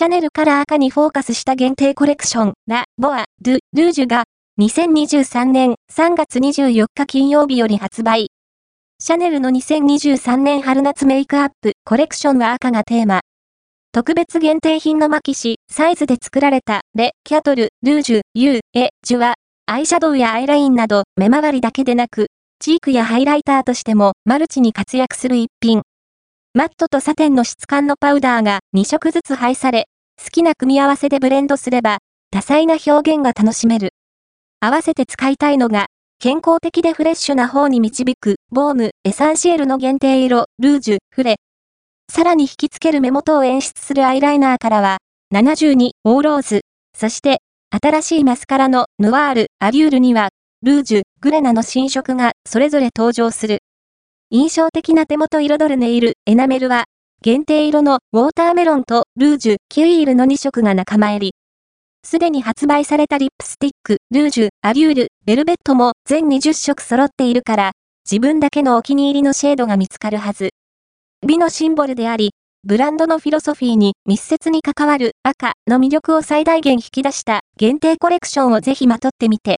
シャネルから赤にフォーカスした限定コレクション、ラ・ボア・ドゥ・ルージュが、2023年3月24日金曜日より発売。シャネルの2023年春夏メイクアップコレクションは赤がテーマ。特別限定品のマキシ、サイズで作られた、レ、キャトル、ルージュ、ユー、エ、ジュは、アイシャドウやアイラインなど、目周りだけでなく、チークやハイライターとしても、マルチに活躍する一品。マットとサテンの質感のパウダーが2色ずつ配され、好きな組み合わせでブレンドすれば、多彩な表現が楽しめる。合わせて使いたいのが、健康的でフレッシュな方に導く、ボーム、エサンシエルの限定色、ルージュ、フレ、さらに引きつける目元を演出するアイライナーからは、72、オーローズ、そして、新しいマスカラのヌワール、アリュールには、ルージュ、グレナの新色がそれぞれ登場する。印象的な手元彩るネイル、エナメルは、限定色のウォーターメロンとルージュ、キュイールの2色が仲間入り。すでに発売されたリップスティック、ルージュ、アリュール、ベルベットも全20色揃っているから、自分だけのお気に入りのシェードが見つかるはず。美のシンボルであり、ブランドのフィロソフィーに密接に関わる赤の魅力を最大限引き出した限定コレクションをぜひまとってみて